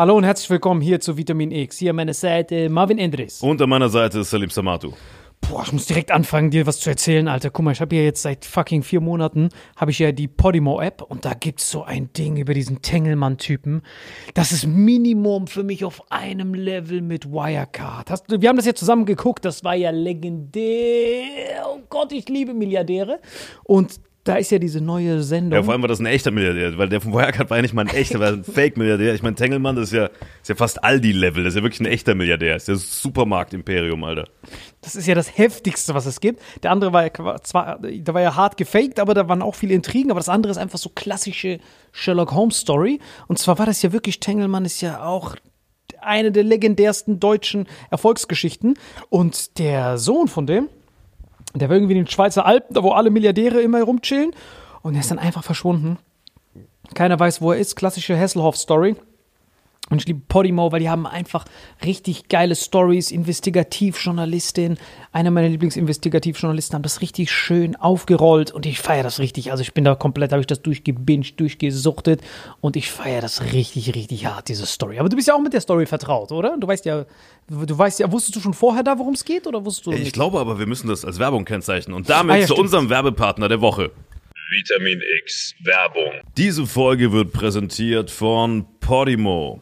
Hallo und herzlich willkommen hier zu Vitamin X. Hier an meiner Seite Marvin Endres. Und an meiner Seite ist Salim Samatu. Boah, ich muss direkt anfangen, dir was zu erzählen, Alter. Guck mal, ich habe ja jetzt seit fucking vier Monaten, habe ich ja die Podimo-App und da gibt's so ein Ding über diesen Tengelmann-Typen. Das ist Minimum für mich auf einem Level mit Wirecard. Hast, du- wir haben das ja zusammen geguckt, das war ja legendär. Oh Gott, ich liebe Milliardäre. Und da ist ja diese neue Sendung. Ja, vor allem war das ein echter Milliardär, weil der von Wirecard war ja nicht mal ein echter, war ein Fake-Milliardär. Ich meine, Tengelmann, das ist ja, ist ja fast Aldi-Level, das ist ja wirklich ein echter Milliardär. Das ist das Supermarkt-Imperium, Alter. Das ist ja das heftigste, was es gibt. Der andere war ja zwar, der war ja hart gefaked, aber da waren auch viele Intrigen. Aber das andere ist einfach so klassische Sherlock Holmes Story. Und zwar war das ja wirklich, Tengelmann ist ja auch eine der legendärsten deutschen Erfolgsgeschichten. Und der Sohn von dem, der war irgendwie in den Schweizer Alpen, da wo alle Milliardäre immer rumchillen. Und er ist dann einfach verschwunden. Keiner weiß, wo er ist. Klassische Hasselhoff-Story. Und ich liebe Podimo, weil die haben einfach richtig geile Stories. Investigativjournalistin, einer meiner Lieblingsinvestigativjournalisten, haben das richtig schön aufgerollt und ich feiere das richtig. Also ich bin da komplett, habe ich das durchgebinged, durchgesuchtet und ich feiere das richtig, richtig hart, diese Story. Aber du bist ja auch mit der Story vertraut, oder? Du weißt ja, du weißt ja, wusstest du schon vorher da, worum es geht oder wusstest du Ich nicht? glaube aber, wir müssen das als Werbung kennzeichnen. Und damit Ah, ja, zu stimmt. unserem Werbepartner der Woche. Vitamin X Werbung. Diese Folge wird präsentiert von Podimo.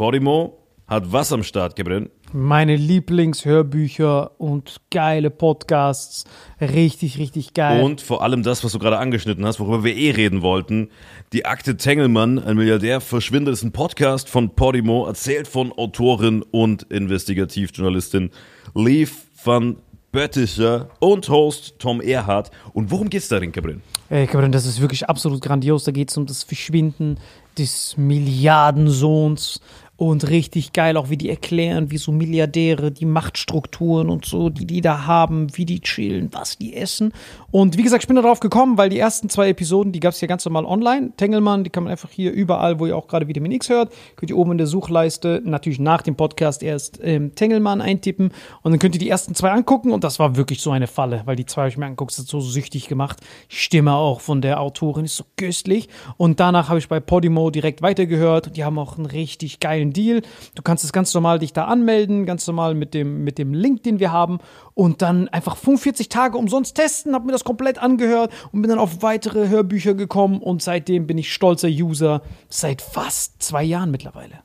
Podimo hat was am Start, Gabriel? Meine Lieblingshörbücher und geile Podcasts. Richtig, richtig geil. Und vor allem das, was du gerade angeschnitten hast, worüber wir eh reden wollten. Die Akte Tengelmann, ein Milliardär verschwindet, ist ein Podcast von Podimo, erzählt von Autorin und Investigativjournalistin Liv van Bötticher und Host Tom Erhardt. Und worum geht's darin, Gabriel? Ey, Cameron, das ist wirklich absolut grandios. Da geht es um das Verschwinden des Milliardensohns und richtig geil, auch wie die erklären, wie so Milliardäre, die Machtstrukturen und so, die die da haben, wie die chillen, was die essen. Und wie gesagt, ich bin darauf gekommen, weil die ersten zwei Episoden, die gab es ja ganz normal online. Tengelmann, die kann man einfach hier überall, wo ihr auch gerade Vitamin X hört, könnt ihr oben in der Suchleiste natürlich nach dem Podcast erst ähm, Tengelmann eintippen und dann könnt ihr die ersten zwei angucken und das war wirklich so eine Falle, weil die zwei habe ich mir angeguckt, das hat so süchtig gemacht. Stimme auch von der Autorin ist so köstlich und danach habe ich bei Podimo direkt weitergehört und die haben auch einen richtig geilen Deal. Du kannst es ganz normal dich da anmelden, ganz normal mit dem, mit dem Link, den wir haben und dann einfach 45 Tage umsonst testen, habe mir das komplett angehört und bin dann auf weitere Hörbücher gekommen und seitdem bin ich stolzer User seit fast zwei Jahren mittlerweile.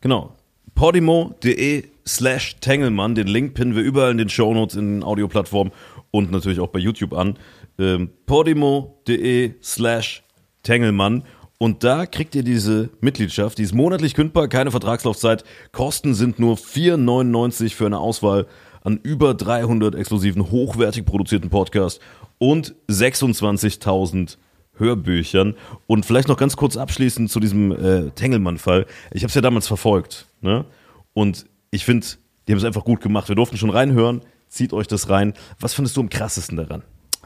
Genau. Podimo.de slash Tengelmann. Den Link pinnen wir überall in den Shownotes, in den Audioplattformen und natürlich auch bei YouTube an. Ähm, Podimo.de slash Tengelmann. Und da kriegt ihr diese Mitgliedschaft, die ist monatlich kündbar, keine Vertragslaufzeit. Kosten sind nur 4,99 für eine Auswahl an über 300 exklusiven, hochwertig produzierten Podcasts und 26.000 Hörbüchern. Und vielleicht noch ganz kurz abschließend zu diesem äh, Tengelmann-Fall. Ich habe es ja damals verfolgt. Ne? Und ich finde, die haben es einfach gut gemacht. Wir durften schon reinhören. Zieht euch das rein. Was findest du am krassesten daran?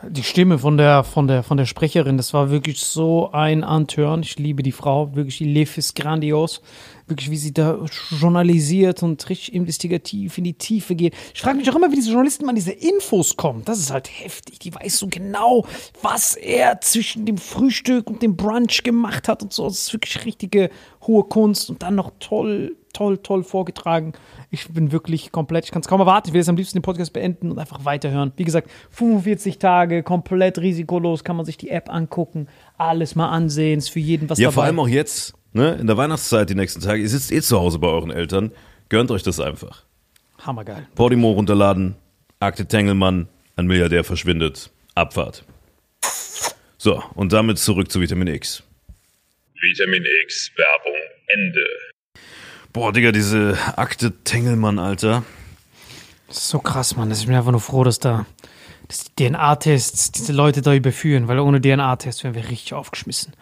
Die Stimme von der, von der, von der Sprecherin, das war wirklich so ein Antören. Ich liebe die Frau, wirklich, die Liv ist grandios. Wirklich, wie sie da journalisiert und richtig investigativ in die Tiefe geht. Ich frage mich auch immer, wie diese Journalisten an diese Infos kommen. Das ist halt heftig. Die weiß so genau, was er zwischen dem Frühstück und dem Brunch gemacht hat und so. Das ist wirklich richtige hohe Kunst und dann noch toll, toll, toll vorgetragen. Ich bin wirklich komplett, ich kann es kaum erwarten. Ich will jetzt am liebsten den Podcast beenden und einfach weiterhören. Wie gesagt, 45 Tage, komplett risikolos, kann man sich die App angucken, alles mal ansehen, ist für jeden was Ja, dabei. vor allem auch jetzt, ne, in der Weihnachtszeit die nächsten Tage. Ihr sitzt eh zu Hause bei euren Eltern. Gönnt euch das einfach. Hammergeil. Podimo runterladen. Akte Tengelmann, ein Milliardär verschwindet. Abfahrt. So, und damit zurück zu Vitamin X. Vitamin X Werbung Ende. Boah, Digga, diese Akte Tengelmann, Alter. Das ist so krass, Mann. Ich bin einfach nur froh, dass da dass die DNA-Tests diese Leute da überführen, weil ohne DNA-Tests wären wir richtig aufgeschmissen.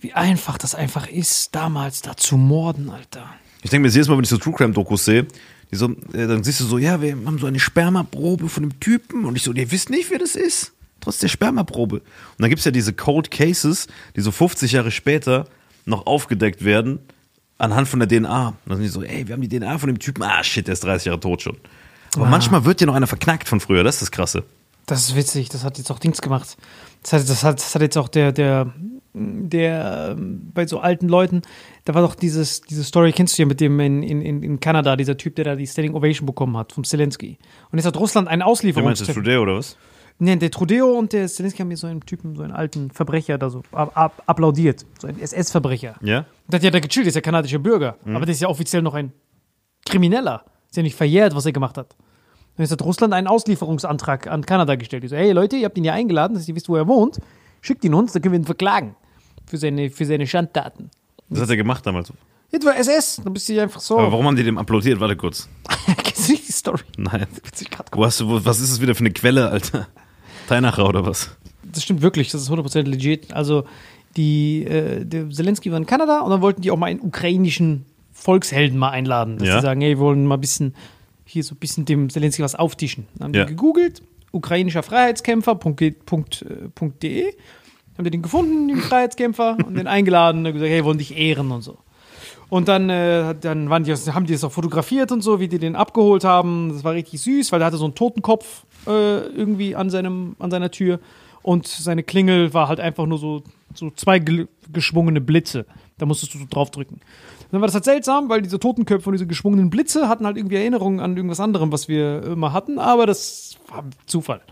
Wie einfach das einfach ist, damals da zu morden, Alter. Ich denke mir jedes Mal, wenn ich so True Crime Dokus sehe, so, äh, dann siehst du so, ja, wir haben so eine Spermaprobe von dem Typen und ich so, ihr wisst nicht, wer das ist. Trotz der Spermaprobe. Und dann gibt's ja diese Cold Cases, die so 50 Jahre später noch aufgedeckt werden anhand von der DNA. Und dann sind die so, ey, wir haben die DNA von dem Typen, ah shit, der ist 30 Jahre tot schon. Aber manchmal wird ja noch einer verknackt von früher, das ist das Krasse. Das ist witzig, das hat jetzt auch Dings gemacht. Das hat, das hat, das hat jetzt auch der, der der ähm, bei so alten Leuten, da war doch dieses, diese Story, kennst du ja mit dem in, in, in Kanada, dieser Typ, der da die Standing Ovation bekommen hat, vom Zelensky. Und jetzt hat Russland einen Du meinst das Auslieferungstermin. Trudeau oder was? Nee, der Trudeo und der Zelensky haben hier so einen Typen, so einen alten Verbrecher da so ab, ab, applaudiert. So ein SS-Verbrecher. Ja? Der hat ja da gechillt, der ist ja kanadischer Bürger. Aber der ist ja offiziell noch ein Krimineller. Ist ja nicht verjährt, was er gemacht hat. Und jetzt hat Russland einen Auslieferungsantrag an Kanada gestellt. Die so, hey Leute, ihr habt ihn ja eingeladen, dass ihr wisst, wo er wohnt. Schickt ihn uns, dann können wir ihn verklagen. Für seine, für seine Schandtaten. Das hat er gemacht damals. Jetzt war SS, dann bist du ja einfach so. Aber warum haben die dem applaudiert? Warte kurz. Kennst du nicht die Story? Nein. Wo, was ist das wieder für eine Quelle, Alter? Teinacher oder was? Das stimmt wirklich, das ist 100% legit. Also, die, äh, der Zelensky war in Kanada und dann wollten die auch mal einen ukrainischen Volkshelden mal einladen. Dass Ja. die sagen, hey, wir wollen mal ein bisschen, hier so ein bisschen dem Zelensky was auftischen. Dann haben Ja. die gegoogelt, ukrainischer Freiheitskämpfer.de, haben die den gefunden, den Freiheitskämpfer, und den eingeladen und gesagt, hey, wir wollen dich ehren und so. Und dann, äh, dann waren die, haben die das auch fotografiert und so, wie die den abgeholt haben. Das war richtig süß, weil der hatte so einen Totenkopf äh, irgendwie an, seinem, an seiner Tür. Und seine Klingel war halt einfach nur so, so zwei geschwungene Blitze. Da musstest du so draufdrücken. Dann war das halt seltsam, weil diese Totenköpfe und diese geschwungenen Blitze hatten halt irgendwie Erinnerungen an irgendwas anderem, was wir immer hatten, aber das war Zufall.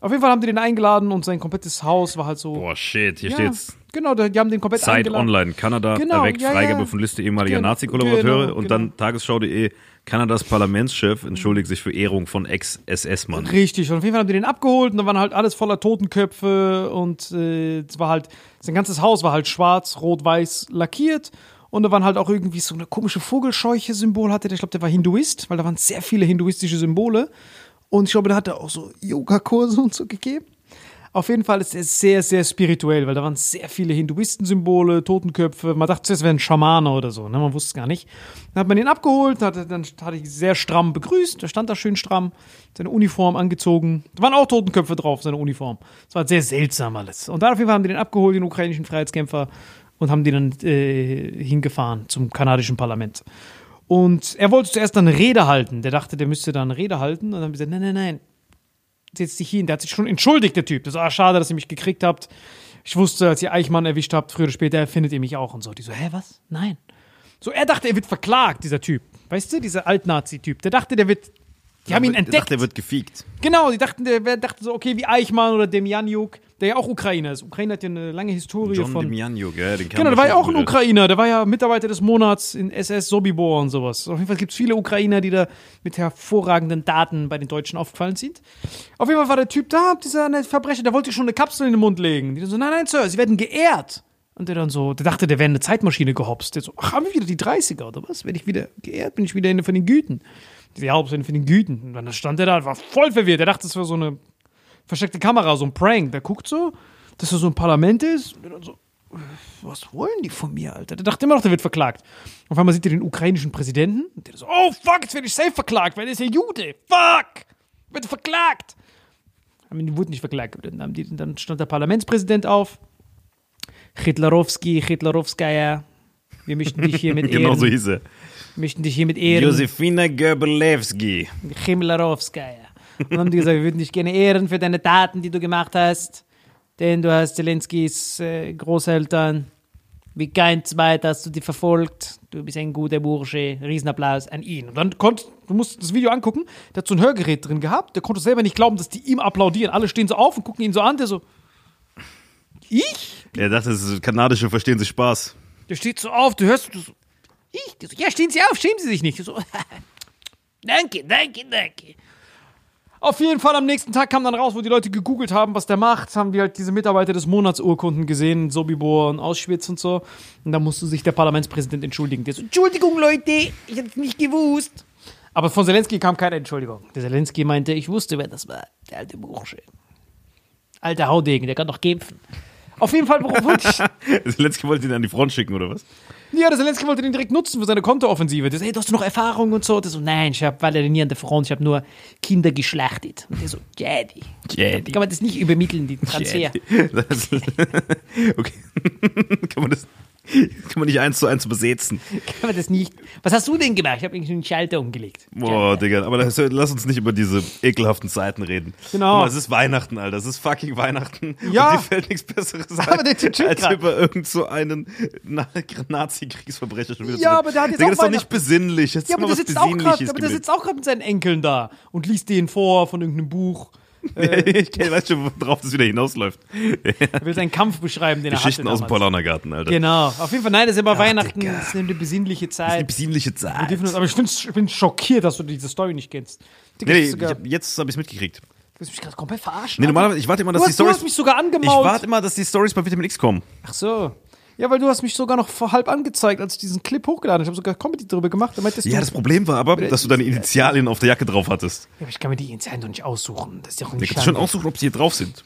Auf jeden Fall haben die den eingeladen und sein komplettes Haus war halt so. Boah, shit, hier ja, steht's. Genau, die haben den komplett Zeit eingeladen. online. Kanada Genau, erweckt ja, Freigabe ja. von Liste ehemaliger Genau, Nazi-Kollaborateure genau, und genau. dann tagesschau.de. Kanadas Parlamentschef entschuldigt sich für Ehrung von Ex-SS-Mann. Richtig, und auf jeden Fall haben die den abgeholt und da waren halt alles voller Totenköpfe und äh, es war halt, sein ganzes Haus war halt schwarz, rot, weiß lackiert und da waren halt auch irgendwie so eine komische Vogelscheuche-Symbol hatte der, ich glaube, der war Hinduist, weil da waren sehr viele hinduistische Symbole und ich glaube, da hat er auch so Yogakurse und so gegeben. Auf jeden Fall ist er sehr, sehr spirituell, weil da waren sehr viele Hinduisten-Symbole, Totenköpfe. Man dachte, es wäre ein Schamane oder so, ne? man wusste es gar nicht. Dann hat man ihn abgeholt, hat, dann hat ich sehr stramm begrüßt, da stand da schön stramm, seine Uniform angezogen. Da waren auch Totenköpfe drauf, seine Uniform. Das war sehr seltsam alles. Und dann auf jeden Fall haben die den abgeholt, den ukrainischen Freiheitskämpfer, und haben die dann äh, hingefahren zum kanadischen Parlament. Und er wollte zuerst dann eine Rede halten. Der dachte, der müsste dann eine Rede halten. Und dann haben wir gesagt, nein, nein, nein, setz dich hin. Der hat sich schon entschuldigt, der Typ. Das war ah, schade, dass ihr mich gekriegt habt. Ich wusste, als ihr Eichmann erwischt habt, früher oder später findet ihr mich auch und so. Die so, hä, was? Nein. So, er dachte, er wird verklagt, dieser Typ. Weißt du, dieser Altnazi-Typ. Der dachte, der wird. Die haben ihn Der entdeckt. dachte, der wird gefiegt. Genau, die dachten, der dachte so, okay, wie Eichmann oder Demjanjuk, der ja auch Ukrainer ist. Ukraine hat ja eine lange Historie John von. Demjanjuk, ja, den Genau, der war ja auch ein Ukrainer, der war ja Mitarbeiter des Monats in SS Sobibor und sowas. Auf jeden Fall gibt es viele Ukrainer, die da mit hervorragenden Daten bei den Deutschen aufgefallen sind. Auf jeden Fall war der Typ da, dieser Verbrecher, der wollte schon eine Kapsel in den Mund legen. Die dann so, nein, nein, Sir, Sie werden geehrt. Und der dann so, der dachte, der wäre eine Zeitmaschine gehopst. Der so, ach, haben wir wieder die 30er oder was? Werde ich wieder geehrt? Bin ich wieder eine von den Güten? Die Hauptsache von den Güten. Und dann stand der da, war voll verwirrt. Der dachte, das wäre so eine versteckte Kamera, so ein Prank. Der guckt so, dass er so ein Parlament ist. Und dann so, was wollen die von mir, Alter? Der dachte immer noch, der wird verklagt. Auf einmal sieht er den ukrainischen Präsidenten und der so, oh fuck, jetzt werde ich safe verklagt, weil er ist ja Jude. Fuck! Wird verklagt! Aber die wurden nicht verklagt. Dann, die, dann stand der Parlamentspräsident auf. Hitlerowski, Hitlerowskaja. Wir möchten dich hier mit ehren. Genau so hieß er. möchten dich hier mit ehren. Josefina Goebbelewski. Chimlarowskaja. Und haben die gesagt, wir würden dich gerne ehren für deine Taten, die du gemacht hast. Denn du hast Zelenskis äh, Großeltern wie kein Zweiter hast du die verfolgt. Du bist ein guter Bursche. Riesenapplaus an ihn. Und dann konnte, du musst das Video angucken, der hat so ein Hörgerät drin gehabt. Der konnte selber nicht glauben, dass die ihm applaudieren. Alle stehen so auf und gucken ihn so an. Der so, ich? Er dachte, das ist kanadische verstehen sich Spaß. Der steht so auf, du hörst du so, ich? Der so, ja, stehen Sie auf, schämen Sie sich nicht. So, danke, danke, danke. Auf jeden Fall am nächsten Tag kam dann raus, wo die Leute gegoogelt haben, was der macht, haben die halt diese Mitarbeiter des Monatsurkunden gesehen, Sobibor und Auschwitz und so. Und da musste sich der Parlamentspräsident entschuldigen. Der so, Entschuldigung, Leute, ich hab's nicht gewusst. Aber von Zelensky kam keine Entschuldigung. Der Zelensky meinte, ich wusste, wer das war. Der alte Bursche. Alter Haudegen, der kann doch kämpfen. Auf jeden Fall, worauf wollte ich? Zelensky wollte ihn an die Front schicken, oder was? Ja, der Zelensky wollte den direkt nutzen für seine Kontooffensive. Der so, hey, du hast du noch Erfahrung und so. Der so, nein, ich hab, leider nie an der Front, ich habe nur Kinder geschlachtet. Und der so, Jedi. Jedi. Kann man das nicht übermitteln, die Transfer? Das, okay. Kann man das, kann man nicht eins zu eins übersetzen. Kann man das nicht. Was hast du denn gemacht? Ich habe irgendwie einen Schalter umgelegt. Boah, Digga, aber das, lass uns nicht über diese ekelhaften Zeiten reden. Genau. Mal, es ist Weihnachten, Alter. Es ist fucking Weihnachten. Ja. Und dir fällt nichts Besseres ein, Aber der als grad. über irgend so einen Nazi-Kriegsverbrecher schon wieder Ja, aber der hat jetzt Digga, auch das ist doch nicht besinnlich. Jetzt Ja, aber der sitzt auch gerade, aber der sitzt auch gerade mit seinen Enkeln da und liest denen vor von irgendeinem Buch. ich weiß schon, worauf das wieder hinausläuft. Er will seinen Kampf beschreiben, den Geschichten er aus hatte dem damals. Paulanergarten, Alter. Genau. Auf jeden Fall, nein, das ist immer Weihnachten. Digga. Das ist eine besinnliche Das ist eine Zeit. besinnliche Zeit. uns, aber ich, ich bin schockiert, dass du diese Story nicht kennst. Digga, Nee, nee, ich hab, jetzt habe ich es mitgekriegt. du willst mich gerade komplett verarschen. Nee, normalerweise, ich warte immer, dass du, die hast, du Stories. hast mich sogar Ich angemault. warte immer, dass die Stories bei Vitamin X kommen. Ach so. Ja, weil du hast mich sogar noch vor halb angezeigt, als ich diesen Clip hochgeladen habe. Ich habe sogar Comedy darüber gemacht. Da Ja, du, das Problem war aber, dass du deine Initialien auf der Jacke drauf hattest. ja, aber ich kann mir die Initialen doch nicht aussuchen. Das ist ja auch Du nicht kannst schon aussuchen, ob sie hier drauf sind.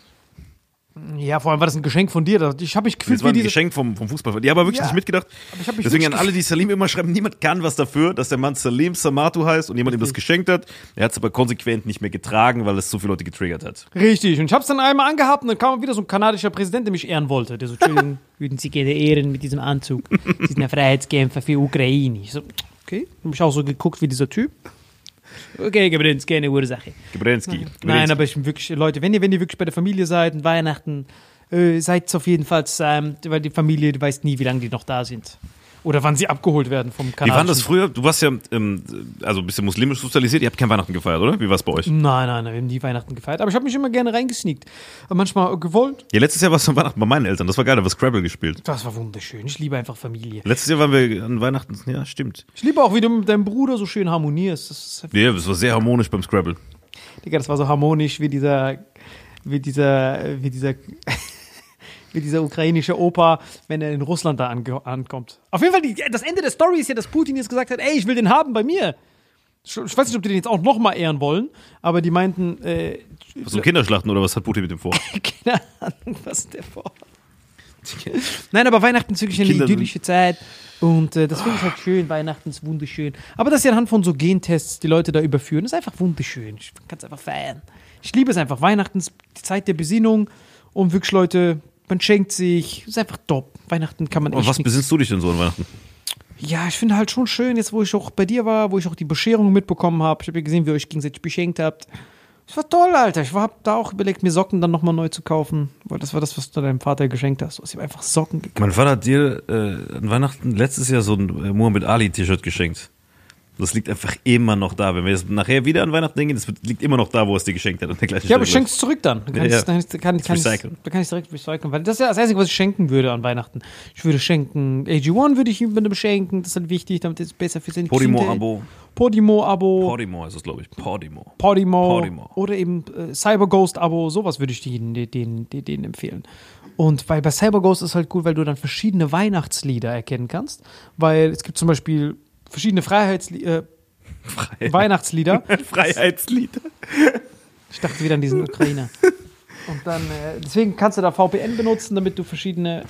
Ja, vor allem war das ein Geschenk von dir. Ich habe mich gefühlt Das war ein. Geschenk vom, vom Fußball. Die haben aber wirklich Ja, nicht mitgedacht. mich Deswegen an alle, die Salim immer schreiben, niemand kann was dafür, dass der Mann Salim Samatu heißt und jemand ihm das geschenkt hat. Er hat es aber konsequent nicht mehr getragen, weil es so viele Leute getriggert hat. Richtig. Und ich habe es dann einmal angehabt und dann kam wieder so ein kanadischer Präsident, der mich ehren wollte. Der so, Entschuldigung, würden Sie gerne ehren mit diesem Anzug. Sie sind ein Freiheitskämpfer für Ukraine. Ich so, okay. Hab ich auch so geguckt wie dieser Typ. Okay, Gebrenz, keine Ursache. Gebrensky. Nein, aber ich bin wirklich, Leute, wenn ihr, wenn ihr wirklich bei der Familie seid und Weihnachten, äh, seid auf jeden Fall zusammen, weil die Familie, du weißt nie, wie lange die noch da sind. Oder wann sie abgeholt werden vom Wie Kanal. war das früher? Du warst ja ähm, also ein bisschen muslimisch sozialisiert. Ihr habt kein Weihnachten gefeiert, oder? Wie war es bei euch? Nein, nein, nein, wir haben nie Weihnachten gefeiert. Aber ich habe mich immer gerne reingesneakt. Manchmal gewollt. Ja, letztes Jahr warst du an Weihnachten bei meinen Eltern. Das war geil, da haben wir Scrabble gespielt. Das war wunderschön. Ich liebe einfach Familie. Letztes Jahr waren wir an Weihnachten. Ja, stimmt. Ich liebe auch, wie du mit deinem Bruder so schön harmonierst. Das Ja, das war sehr harmonisch beim Scrabble. Digga, das war so harmonisch wie dieser, wie dieser, wie dieser, wie dieser ukrainische Opa, wenn er in Russland da ankommt. Auf jeden Fall, die, das Ende der Story ist ja, dass Putin jetzt gesagt hat, ey, ich will den haben bei mir. Ich weiß nicht, ob die den jetzt auch nochmal ehren wollen, aber die meinten, äh, Was so Kinderschlachten oder was hat Putin mit dem vor? keine Ahnung, was der vorhat. Nein, aber Weihnachten ist wirklich eine Kinder idyllische Zeit. Und äh, das finde ich halt schön. Weihnachten ist wunderschön. Aber dass sie anhand von so Gentests die Leute da überführen, ist einfach wunderschön. Ich kann es einfach feiern. Ich liebe es einfach. Weihnachten ist die Zeit der Besinnung. Und wirklich, Leute, man schenkt sich. Ist einfach top. Weihnachten kann man Und echt was nix- besinnst du dich denn so an Weihnachten? Ja, ich finde halt schon schön, jetzt wo ich auch bei dir war, wo ich auch die Bescherung mitbekommen habe. Ich habe ja gesehen, wie ihr euch gegenseitig beschenkt habt. Das war toll, Alter. Ich habe da auch überlegt, mir Socken dann nochmal neu zu kaufen. Weil das war das, was du deinem Vater geschenkt hast. Du hast ihm einfach Socken gekauft. Mein Vater hat dir äh, an Weihnachten letztes Jahr so ein äh, Muhammad Ali T-Shirt geschenkt. Das liegt einfach immer noch da. Wenn wir jetzt nachher wieder an Weihnachten denken, das liegt immer noch da, wo es dir geschenkt hat. An der gleichen Ja, aber ich schenk's zurück dann. Dann kann Ja, ja. dann kann, kann, Recyceln. dann kann ich direkt recyceln. Weil das ist ja das Einzige, was ich schenken würde an Weihnachten. Ich würde schenken, AG1 würde ich ihm beschenken. Das ist halt wichtig, damit es besser für Kinder- Podimo-Abo. Podimo-Abo. Podimo heißt es, glaube ich. Podimo. Podimo, Podimo. oder eben äh, CyberGhost-Abo, sowas würde ich denen, denen, denen, denen empfehlen. Und weil bei CyberGhost ist halt gut, weil du dann verschiedene Weihnachtslieder erkennen kannst. Weil es gibt zum Beispiel verschiedene Freiheitslieder, äh, Weihnachtslieder. Freiheitslied. Ich dachte wieder an diesen Ukrainer. Und dann, äh, deswegen kannst du da VPN benutzen, damit du verschiedene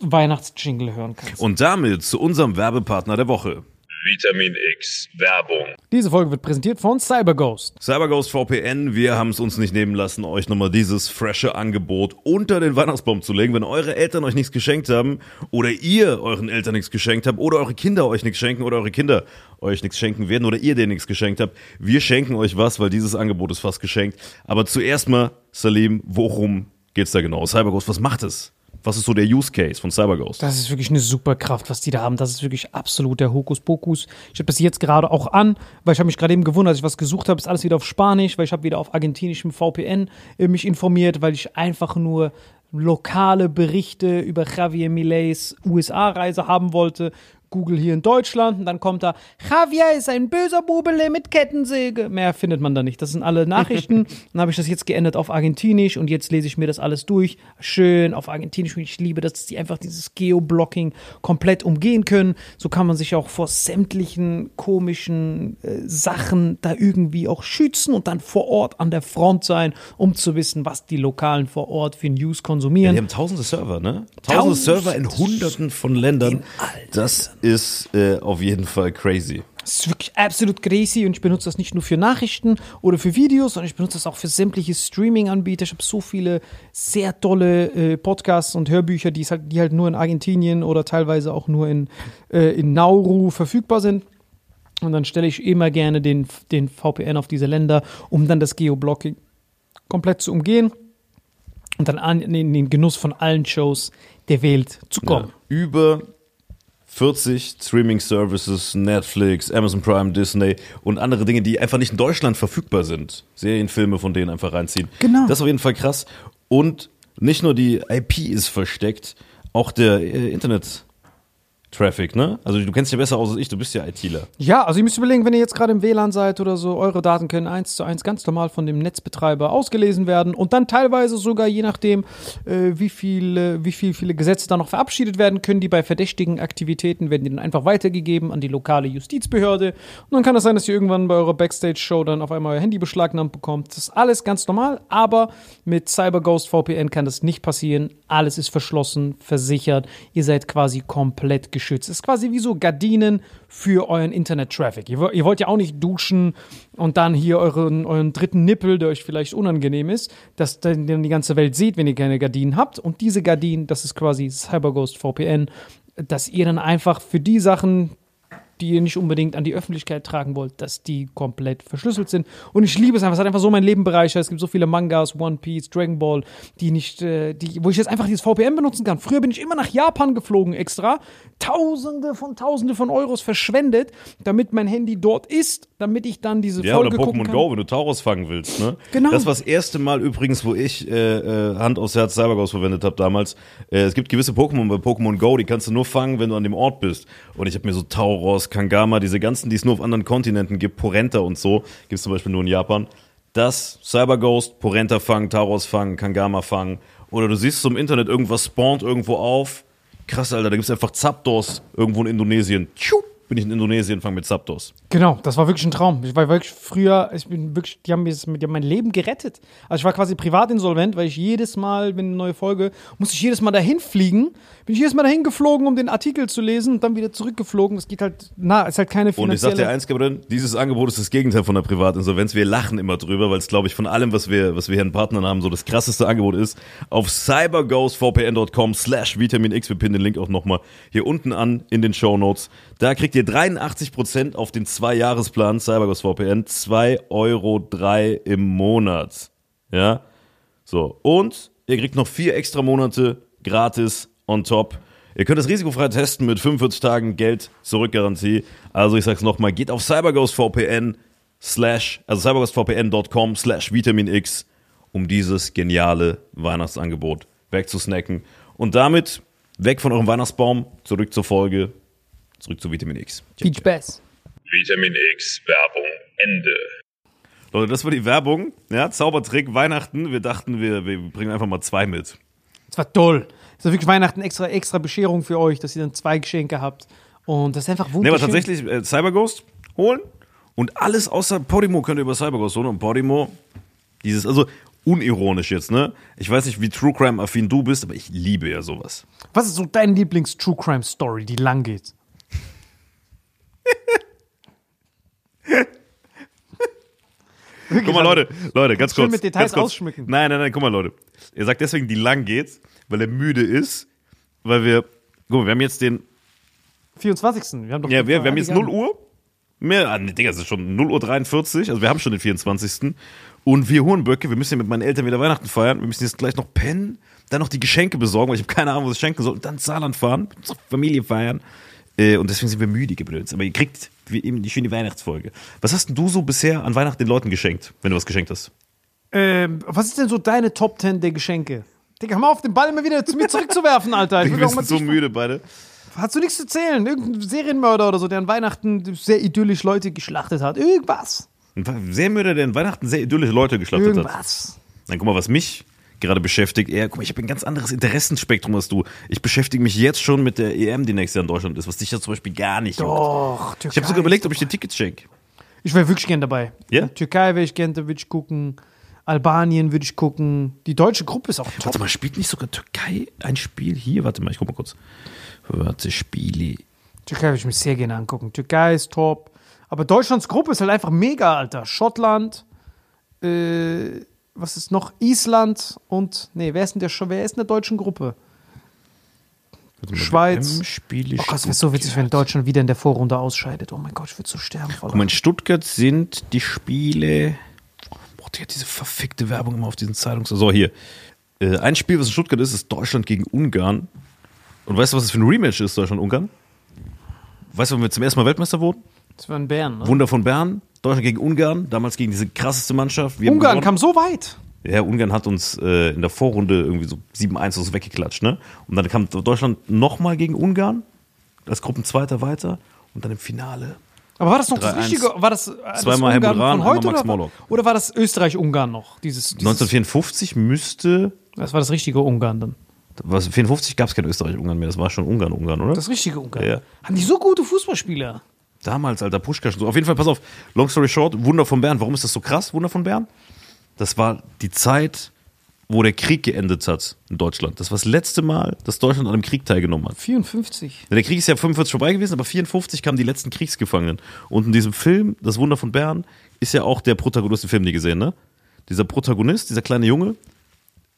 Weihnachtsjingle hören kannst. Und damit zu unserem Werbepartner der Woche. Vitamin X Werbung. Diese Folge wird präsentiert von CyberGhost. CyberGhost VPN, wir haben es uns nicht nehmen lassen, euch nochmal dieses frische Angebot unter den Weihnachtsbaum zu legen. Wenn eure Eltern euch nichts geschenkt haben oder ihr euren Eltern nichts geschenkt habt oder eure Kinder euch nichts schenken oder eure Kinder euch nichts schenken werden oder ihr denen nichts geschenkt habt, wir schenken euch was, weil dieses Angebot ist fast geschenkt. Aber zuerst mal, Salim, worum geht's da genau? CyberGhost, was macht es? Was ist so der Use Case von CyberGhost? Das ist wirklich eine super Kraft, was die da haben. Das ist wirklich absolut der Hokuspokus. Ich habe das jetzt gerade auch an, weil ich habe mich gerade eben gewundert, als ich was gesucht habe, ist alles wieder auf Spanisch, weil ich habe wieder auf argentinischem VPN äh, mich informiert, weil ich einfach nur lokale Berichte über Javier Millets USA-Reise haben wollte. Google hier in Deutschland und dann kommt da, Javier ist ein böser Bubele mit Kettensäge. Mehr findet man da nicht. Das sind alle Nachrichten. dann habe ich das jetzt geändert auf Argentinisch und jetzt lese ich mir das alles durch. Schön auf Argentinisch und ich liebe, dass die einfach dieses Geoblocking komplett umgehen können. So kann man sich auch vor sämtlichen komischen äh, Sachen da irgendwie auch schützen und dann vor Ort an der Front sein, um zu wissen, was die Lokalen vor Ort für News konsumieren. Die haben tausende Server, ne? Tausende Tausende Server in hunderten von Ländern. Das ist äh, auf jeden Fall crazy. Es ist wirklich absolut crazy und ich benutze das nicht nur für Nachrichten oder für Videos, sondern ich benutze das auch für sämtliche Streaming-Anbieter. Ich habe so viele sehr tolle äh, Podcasts und Hörbücher, die, halt, die halt nur in Argentinien oder teilweise auch nur in, äh, in Nauru verfügbar sind. Und dann stelle ich immer gerne den, den VPN auf diese Länder, um dann das Geoblocking komplett zu umgehen und dann an, in den Genuss von allen Shows der Welt zu kommen. Ja, über 40 Streaming-Services, Netflix, Amazon Prime, Disney und andere Dinge, die einfach nicht in Deutschland verfügbar sind. Serienfilme von denen einfach reinziehen. Genau. Das ist auf jeden Fall krass. Und nicht nur die IP ist versteckt, auch der äh, Internet. Traffic, ne? Also du kennst dich ja besser aus als ich, du bist ja ITler. Ja, also ihr müsst überlegen, wenn ihr jetzt gerade im WLAN seid oder so, eure Daten können eins zu eins ganz normal von dem Netzbetreiber ausgelesen werden und dann teilweise sogar, je nachdem, äh, wie, viel, wie viel, viele Gesetze da noch verabschiedet werden können, die bei verdächtigen Aktivitäten werden die dann einfach weitergegeben an die lokale Justizbehörde und dann kann es sein, dass ihr irgendwann bei eurer Backstage-Show dann auf einmal euer Handy beschlagnahmt bekommt. Das ist alles ganz normal, aber mit CyberGhost VPN kann das nicht passieren. Alles ist verschlossen, versichert. Ihr seid quasi komplett geschützt. Es ist quasi wie so Gardinen für euren Internet-Traffic. Ihr, wollt- ihr wollt ja auch nicht duschen und dann hier euren, euren dritten Nippel, der euch vielleicht unangenehm ist, dass dann die ganze Welt sieht, wenn ihr keine Gardinen habt. Und diese Gardinen, das ist quasi CyberGhost VPN, dass ihr dann einfach für die Sachen, die ihr nicht unbedingt an die Öffentlichkeit tragen wollt, dass die komplett verschlüsselt sind. Und ich liebe es einfach. Es hat einfach so mein Leben bereichert. Es gibt so viele Mangas, One Piece, Dragon Ball, die nicht, äh, die, wo ich jetzt einfach dieses VPN benutzen kann. Früher bin ich immer nach Japan geflogen extra. Tausende von Tausende von Euros verschwendet, damit mein Handy dort ist, damit ich dann diese Ja, oder Folge gucken Pokémon kann. Go, wenn du Taurus fangen willst, ne? Genau. Das war das erste Mal übrigens, wo ich äh, äh, Hand aufs Herz CyberGhost verwendet habe damals. Äh, es gibt gewisse Pokémon bei Pokémon Go, die kannst du nur fangen, wenn du an dem Ort bist. Und ich habe mir so Tauros, Kangama, diese ganzen, die es nur auf anderen Kontinenten gibt, Porenta und so, gibt es zum Beispiel nur in Japan. Das, CyberGhost, Porenta fangen, Tauros fangen, Kangama fangen. Oder du siehst so im Internet, irgendwas spawnt irgendwo auf. Krass, Alter, da gibt es einfach Zapdos irgendwo in Indonesien. Tschuh, bin ich in Indonesien, fang mit Zapdos. Genau, das war wirklich ein Traum. Ich war wirklich früher, ich bin wirklich, die haben mir die haben mein Leben gerettet. Also ich war quasi privat insolvent, weil ich jedes Mal, wenn eine neue Folge, musste ich jedes Mal dahin fliegen. Bin ich jedes Mal dahin geflogen, um den Artikel zu lesen und dann wieder zurückgeflogen. Das geht halt, na, ist halt keine Und ich sag finanzielle. dir eins, Gabriel, dieses Angebot ist das Gegenteil von der Privatinsolvenz. Wir lachen immer drüber, weil es, glaube ich, von allem, was wir, was wir hier an Partnern haben, so das krasseste Angebot ist. Auf cyberghostvpn.com slash Vitamin X, wir pinnen den Link auch nochmal hier unten an in den Show Notes. Da kriegt ihr 83% auf den Zwei-Jahres-Plan CyberGhost VPN, 2,03 Euro im Monat. Ja, so. Und ihr kriegt noch vier extra Monate gratis on top. Ihr könnt das risikofrei testen mit 45 Tagen Geld zurückgarantie. Also ich sag's nochmal, geht auf cyberghostvpn slash, also cyberghostvpn.com slash Vitamin X, um dieses geniale Weihnachtsangebot wegzusnacken. Und damit weg von eurem Weihnachtsbaum, zurück zur Folge, zurück zu Vitamin X. Viel Spaß. Vitamin X Werbung Ende. Leute, das war die Werbung. Ja, Zaubertrick, Weihnachten. Wir dachten, wir, wir bringen einfach mal zwei mit. Das war toll. Das war wirklich Weihnachten extra, extra Bescherung für euch, dass ihr dann zwei Geschenke habt. Und das ist einfach Ne, wunderschön. aber tatsächlich äh, CyberGhost holen und alles außer Podimo könnt ihr über CyberGhost holen und Podimo, dieses, also unironisch jetzt, ne? Ich weiß nicht, wie True Crime affin du bist, aber ich liebe ja sowas. Was ist so deine Lieblings-True Crime Story, die lang geht? Guck mal, Leute, Leute, ganz Schön kurz. mit Details kurz. ausschmücken. Nein, nein, nein, guck mal, Leute. Er sagt deswegen, die lang geht, weil er müde ist, weil wir, guck mal, wir haben jetzt den, 24. Wir haben doch ja, wir, wir haben jetzt 0 Uhr. Mehr, ah, nee, Digga, es ist schon 0 Uhr 43, also wir haben schon den 24. Und wir Hurenböcke, wir müssen ja mit meinen Eltern wieder Weihnachten feiern. Wir müssen jetzt gleich noch pennen, dann noch die Geschenke besorgen, weil ich habe keine Ahnung, was ich schenken soll. Und dann Saarland fahren, mit unserer Familie feiern. Äh, und deswegen sind wir müde, geblöd. Aber ihr kriegt wie eben die schöne Weihnachtsfolge. Was hast denn du so bisher an Weihnachten den Leuten geschenkt, wenn du was geschenkt hast? Ähm, was ist denn so deine Top 10 der Geschenke? Digga, hör mal auf, den Ball immer wieder zu mir zurückzuwerfen, Alter. Ich sind so müde beide. Hast du nichts zu zählen? Irgendein Serienmörder oder so, der an Weihnachten sehr idyllisch Leute geschlachtet hat. Irgendwas. Ein sehr müde, der in Weihnachten sehr idyllische Leute geschlachtet hat. Irgendwas. Dann guck mal, was mich gerade beschäftigt. Er, guck mal, ich habe ein ganz anderes Interessenspektrum als du. Ich beschäftige mich jetzt schon mit der EM, die nächstes Jahr in Deutschland ist, was dich ja zum Beispiel gar nicht juckt. Och, Ich habe sogar überlegt, ob ich dir Tickets schenke. Ich wäre wirklich gern dabei. Ja? Türkei wäre ich gern, da würde ich gucken. Albanien würde ich gucken. Die deutsche Gruppe ist auch top. Warte mal, spielt nicht sogar Türkei ein Spiel hier? Warte mal, ich guck mal kurz. Warte, Spiele. Türkei würde ich mir sehr gerne angucken. Türkei ist top. Aber Deutschlands Gruppe ist halt einfach mega, Alter. Schottland, äh, was ist noch? Island und, nee, wer ist denn der, wer ist in der deutschen Gruppe? Schweiz. Spiele Oh Gott, es wäre so witzig, wenn Deutschland wieder in der Vorrunde ausscheidet. Oh mein Gott, ich würde so sterben. Voll. Guck mal, in Stuttgart sind die Spiele. Boah, die hat diese verfickte Werbung immer auf diesen Zeitungs. So, hier. Äh, ein Spiel, was in Stuttgart ist, ist Deutschland gegen Ungarn. Und weißt du, was das für ein Rematch ist, Deutschland-Ungarn? Weißt du, wann wir zum ersten Mal Weltmeister wurden? Das war in Bern, ne? Wunder von Bern, Deutschland gegen Ungarn, damals gegen diese krasseste Mannschaft. Wir Ungarn kam so weit. Ja, Ungarn hat uns äh, in der Vorrunde irgendwie so 7-1 aus weggeklatscht, ne? Und dann kam Deutschland nochmal gegen Ungarn, als Gruppenzweiter weiter und dann im Finale. Aber war das noch das 3-1. richtige? War das, äh, das Zweimal Ungarn Helmut Rahn, von heute Max oder, oder war das Österreich-Ungarn noch? Dieses, dieses 1954 müsste, Das war das richtige Ungarn dann. was, 54 gab es kein Österreich-Ungarn mehr, das war schon Ungarn-Ungarn, oder? Das richtige Ungarn. Ja. Haben die so gute Fußballspieler? Damals, alter Puschka. So. Auf jeden Fall, pass auf, long story short, Wunder von Bern. Warum ist das so krass, Wunder von Bern? Das war die Zeit, wo der Krieg geendet hat in Deutschland. Das war das letzte Mal, dass Deutschland an einem Krieg teilgenommen hat. 54. Der Krieg ist ja 45 vorbei gewesen, aber 54 kamen die letzten Kriegsgefangenen. Und in diesem Film, Das Wunder von Bern, ist ja auch der Protagonist, den Film nie gesehen, ne? Dieser Protagonist, dieser kleine Junge,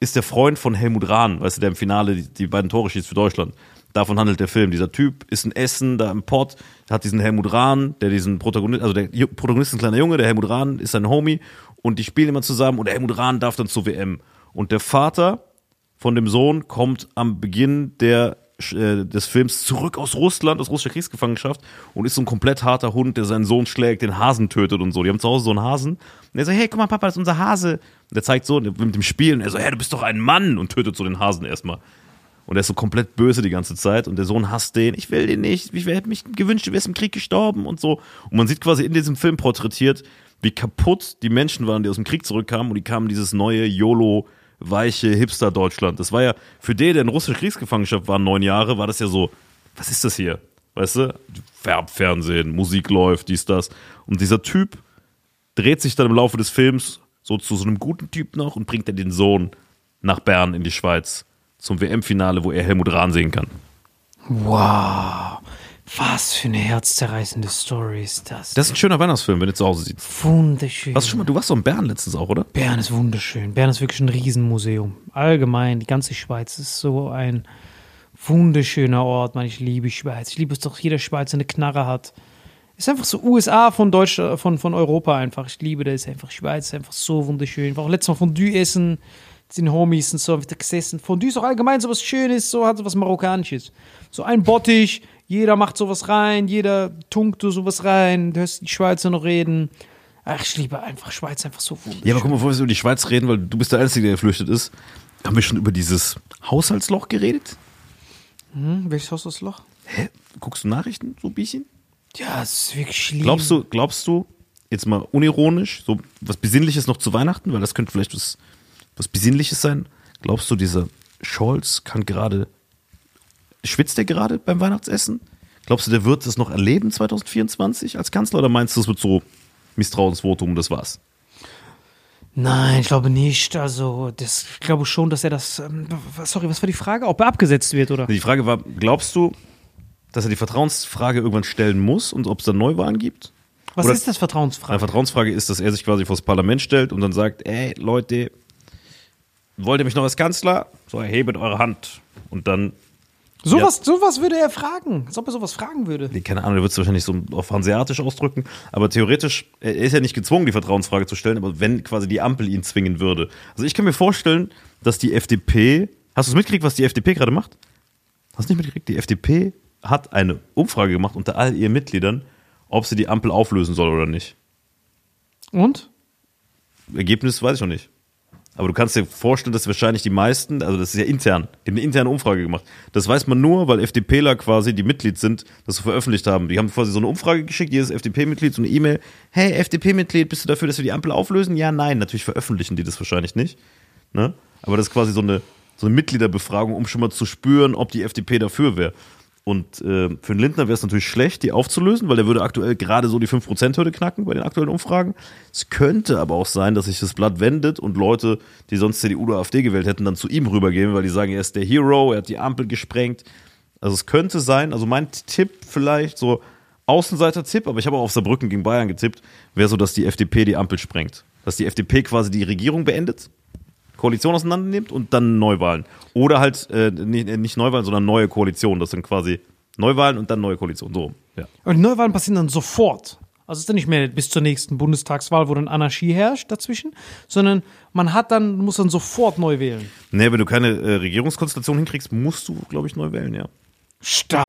ist der Freund von Helmut Rahn, weißt du, der im Finale die, die beiden Tore schießt für Deutschland. Davon handelt der Film. Dieser Typ ist in Essen, da im Pott, hat diesen Helmut Rahn, der diesen Protagonist, also der Protagonist ist ein kleiner Junge, der Helmut Rahn ist sein Homie und die spielen immer zusammen und der Helmut Rahn darf dann zur WM. Und der Vater von dem Sohn kommt am Beginn der, äh, des Films zurück aus Russland, aus russischer Kriegsgefangenschaft und ist so ein komplett harter Hund, der seinen Sohn schlägt, den Hasen tötet und so. Die haben zu Hause so einen Hasen. Und er so, hey, guck mal, Papa, das ist unser Hase. Und der zeigt so mit dem Spiel und er so, hey, du bist doch ein Mann und tötet so den Hasen erstmal. Und er ist so komplett böse die ganze Zeit und der Sohn hasst den. Ich will den nicht. Ich hätte mich gewünscht, du wärst im Krieg gestorben und so. Und man sieht quasi in diesem Film porträtiert, wie kaputt die Menschen waren, die aus dem Krieg zurückkamen und die kamen dieses neue YOLO weiche Hipster-Deutschland. Das war ja für den, der in russischer Kriegsgefangenschaft war, neun Jahre, war das ja so, was ist das hier? Weißt du? Farbfernsehen, Musik läuft, dies, das. Und dieser Typ dreht sich dann im Laufe des Films so zu so einem guten Typ noch und bringt dann den Sohn nach Bern in die Schweiz zum WM-Finale, wo er Helmut Rahn sehen kann. Wow. Was für eine herzzerreißende Story ist das. Das ist ein schöner Weihnachtsfilm, wenn du zu Hause siehst. wunderschön. Hast du schon mal, du warst doch in Bern letztens auch, oder? Bern ist wunderschön. Bern ist wirklich ein Riesenmuseum. Allgemein, die ganze Schweiz ist so ein wunderschöner Ort. Man, ich liebe Schweiz. Ich liebe es doch, jeder Schweizer eine Knarre hat. Ist einfach so USA von Deutschland, von, von Europa einfach. Ich liebe das einfach. Schweiz ist einfach so wunderschön. Ich war auch letztes Mal Fondue essen. Den Homies und so, wieder gesessen. Fondue ist auch allgemein so was Schönes, so hat so was Marokkanisches. So ein Bottich, jeder macht sowas rein, jeder tunkt so sowas rein. Du hörst die Schweizer noch reden. Ach, ich liebe einfach Schweiz, einfach so wunderschön. Ja, aber guck mal, bevor wir über die Schweiz reden, weil du bist der Einzige, der geflüchtet ist, haben wir schon über dieses Haushaltsloch geredet? Hm, welches Haus das Loch? Hä? Guckst du Nachrichten so ein bisschen? Ja, es ist wirklich schlimm. Glaubst du, glaubst du, jetzt mal unironisch, so was Besinnliches noch zu Weihnachten, weil das könnte vielleicht was, was Besinnliches sein. Glaubst du, dieser Scholz kann gerade, schwitzt der gerade beim Weihnachtsessen? Glaubst du, der wird das noch erleben 2024 als Kanzler oder meinst du, es wird so Misstrauensvotum und das war's? Nein, ich glaube nicht. Also, das, ich glaube schon, dass er das. Ähm, sorry, was war die Frage? Ob er abgesetzt wird, oder? Die Frage war, glaubst du, dass er die Vertrauensfrage irgendwann stellen muss und ob es dann Neuwahlen gibt? Was oder- ist das Eine Vertrauensfrage? Vertrauensfrage ist, dass er sich quasi vors Parlament stellt und dann sagt, ey Leute, wollt ihr mich noch als Kanzler? So, erhebet eure Hand. Und dann, Sowas, sowas würde er fragen. Als ob er sowas fragen würde. nee, keine Ahnung, er wird es wahrscheinlich so auf Hanseatisch ausdrücken, aber theoretisch, er ist ja nicht gezwungen, die Vertrauensfrage zu stellen, aber wenn quasi die Ampel ihn zwingen würde. Also ich kann mir vorstellen, dass die FDP, hast du es mitgekriegt, was die FDP gerade macht? Hast du nicht mitgekriegt? Die FDP hat eine Umfrage gemacht unter all ihren Mitgliedern, ob sie die Ampel auflösen soll oder nicht. Und? Ergebnis weiß ich noch nicht. Aber du kannst dir vorstellen, dass wahrscheinlich die meisten, also das ist ja intern, die haben eine interne Umfrage gemacht. Das weiß man nur, weil FDPler quasi, die Mitglied sind, das so veröffentlicht haben. Die haben quasi so eine Umfrage geschickt, jedes FDP-Mitglied, so eine E-Mail. Hey, FDP-Mitglied, bist du dafür, dass wir die Ampel auflösen? Ja, nein. Natürlich veröffentlichen die das wahrscheinlich nicht. Ne? Aber das ist quasi so eine, so eine Mitgliederbefragung, um schon mal zu spüren, ob die FDP dafür wäre. Und äh, für den Lindner wäre es natürlich schlecht, die aufzulösen, weil der würde aktuell gerade so die 5%-Hürde knacken bei den aktuellen Umfragen. Es könnte aber auch sein, dass sich das Blatt wendet und Leute, die sonst CDU oder AfD gewählt hätten, dann zu ihm rübergehen, weil die sagen, er ist der Hero, er hat die Ampel gesprengt. Also es könnte sein, also mein Tipp vielleicht so Außenseiter-Tipp, aber ich habe auch auf Saarbrücken gegen Bayern getippt, wäre so, dass die FDP die Ampel sprengt. Dass die FDP quasi die Regierung beendet, Koalition auseinandernimmt und dann Neuwahlen. Oder halt äh, nicht, nicht Neuwahlen, sondern neue Koalition. Das sind quasi Neuwahlen und dann neue Koalition. So, ja. Und die Neuwahlen passieren dann sofort. Also es ist dann nicht mehr bis zur nächsten Bundestagswahl, wo dann Anarchie herrscht dazwischen, sondern man hat dann, muss dann sofort neu wählen. Nee, wenn du keine äh, Regierungskonstellation hinkriegst, musst du, glaube ich, neu wählen, ja. Stark.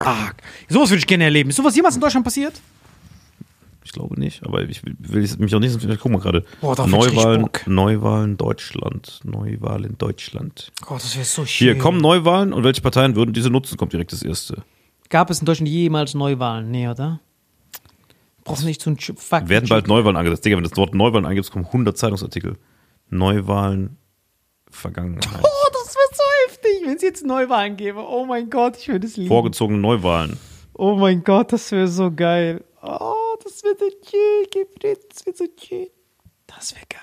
Stark. Sowas würde ich gerne erleben. Ist sowas jemals in Deutschland passiert? Ich glaube nicht, aber ich will, will ich mich auch nicht. Guck mal gerade. Boah, da hab ich richtig Neuwahlen, Bock. Neuwahlen Deutschland. Neuwahlen Deutschland. Gott, das wäre so schön. Hier kommen Neuwahlen und welche Parteien würden diese nutzen? Kommt direkt das erste. Gab es in Deutschland jemals Neuwahlen? Nee, oder? Brauchst du nicht so ein? Fuck. Werden bald Neuwahlen angesetzt. Digga, wenn du das Wort Neuwahlen eingibst, kommen 100 Zeitungsartikel. Neuwahlen, Vergangenheit. Heftig, wenn es jetzt Neuwahlen gäbe. Oh mein Gott, ich würde es lieben. Vorgezogene Neuwahlen. Oh mein Gott, das wäre so geil. Oh, das wäre so schön, Gefried, das wäre so schön. Das wäre geil.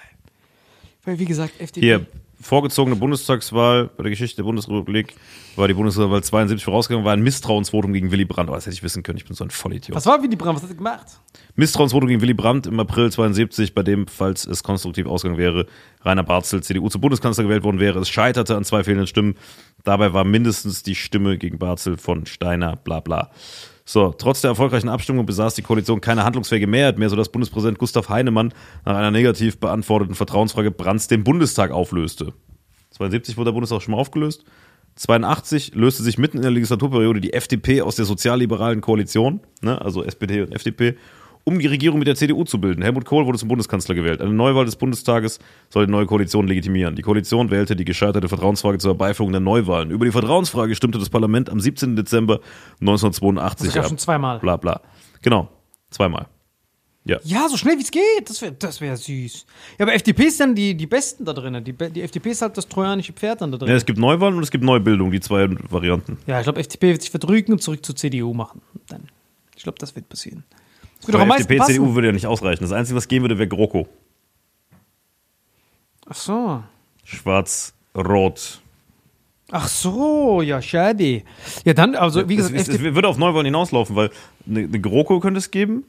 Weil, wie gesagt, FDP. Hier, vorgezogene Bundestagswahl bei der Geschichte der Bundesrepublik war die Bundestagswahl 72 vorausgegangen, war ein Misstrauensvotum gegen Willy Brandt. Oh, das hätte ich wissen können, ich bin so ein Vollidiot. Was war Willy Brandt? Was hat er gemacht? Misstrauensvotum gegen Willy Brandt im April 72, bei dem, falls es konstruktiv ausgegangen wäre, Rainer Barzel, CDU, zum Bundeskanzler gewählt worden wäre. Es scheiterte an zwei fehlenden Stimmen. Dabei war mindestens die Stimme gegen Barzel von Steiner, bla bla. So, trotz der erfolgreichen Abstimmung besaß die Koalition keine handlungsfähige Mehrheit mehr, sodass Bundespräsident Gustav Heinemann nach einer negativ beantworteten Vertrauensfrage Brandts den Bundestag auflöste. 72 wurde der Bundestag schon mal aufgelöst. 82 löste sich mitten in der Legislaturperiode die FDP aus der sozialliberalen Koalition, ne, also SPD und FDP, um die Regierung mit der CDU zu bilden. Helmut Kohl wurde zum Bundeskanzler gewählt. Eine Neuwahl des Bundestages soll die neue Koalition legitimieren. Die Koalition wählte die gescheiterte Vertrauensfrage zur Herbeiführung der Neuwahlen. Über die Vertrauensfrage stimmte das Parlament am 17. Dezember 1982 Das gab ab. schon zweimal. Bla bla. Genau, zweimal. Ja. Ja, so schnell wie es geht. Das wäre das wär süß. Ja, aber FDP ist dann die, die Besten da drin. Die, die FDP ist halt das trojanische Pferd dann da drin. ja. Es gibt Neuwahlen und es gibt Neubildung, die zwei Varianten. Ja, ich glaube, FDP wird sich verdrücken und zurück zur CDU machen. Dann. Ich glaube, das wird passieren. Am Aber FDP, passen. CDU würde ja nicht ausreichen. Das Einzige, was gehen würde, wäre GroKo. Ach so. Schwarz-Rot. Ach so, ja, schade. Ja, dann, also, wie Es, gesagt, es, es FDP, würde auf Neuwahlen hinauslaufen, weil eine, eine GroKo könnte es geben.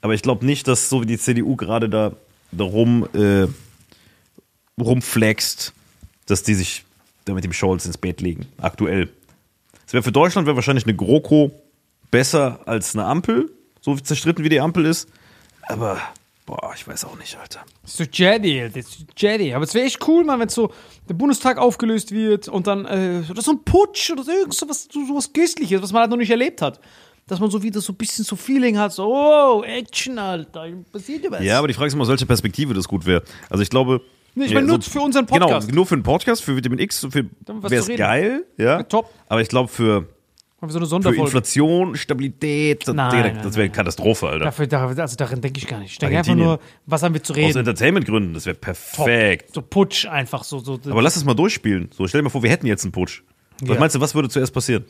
Aber ich glaube nicht, dass so wie die CDU gerade da, da rum, äh, rumflext, dass die sich da mit dem Scholz ins Bett legen. Aktuell. Es wäre für Deutschland wäre wahrscheinlich eine GroKo besser als eine Ampel, so zerstritten wie die Ampel ist. Aber, boah, ich weiß auch nicht, Alter. das ist so Jedi, das ist so Jedi. Aber es wäre echt cool, man, wenn so der Bundestag aufgelöst wird und dann, äh, oder so ein Putsch oder so irgend so was, so, so was Köstliches, was man halt noch nicht erlebt hat. Dass man so wieder so ein bisschen so Feeling hat, so, oh, Action, Alter, passiert ja was. Ja, aber die Frage ist immer, aus welcher Perspektive das gut wäre. Also ich glaube. Nee, ich meine nur für unseren Podcast. Genau, nur für einen Podcast, für Vitamin X, für wäre es geil, ja. top. Aber ich glaube für, so eine für Sonderfolge. Inflation, Stabilität, das, Nein, Digga, nein, das wäre. Katastrophe, Alter. Dafür, dafür, also darin denke ich gar nicht. Ich denke einfach nur, was haben wir zu Aus reden? Entertainment-Gründen, das wäre perfekt. So Putsch einfach so. so Aber lass es mal durchspielen. So, stell dir mal vor, wir hätten jetzt einen Putsch. Was Ja. meinst du, was würde zuerst passieren?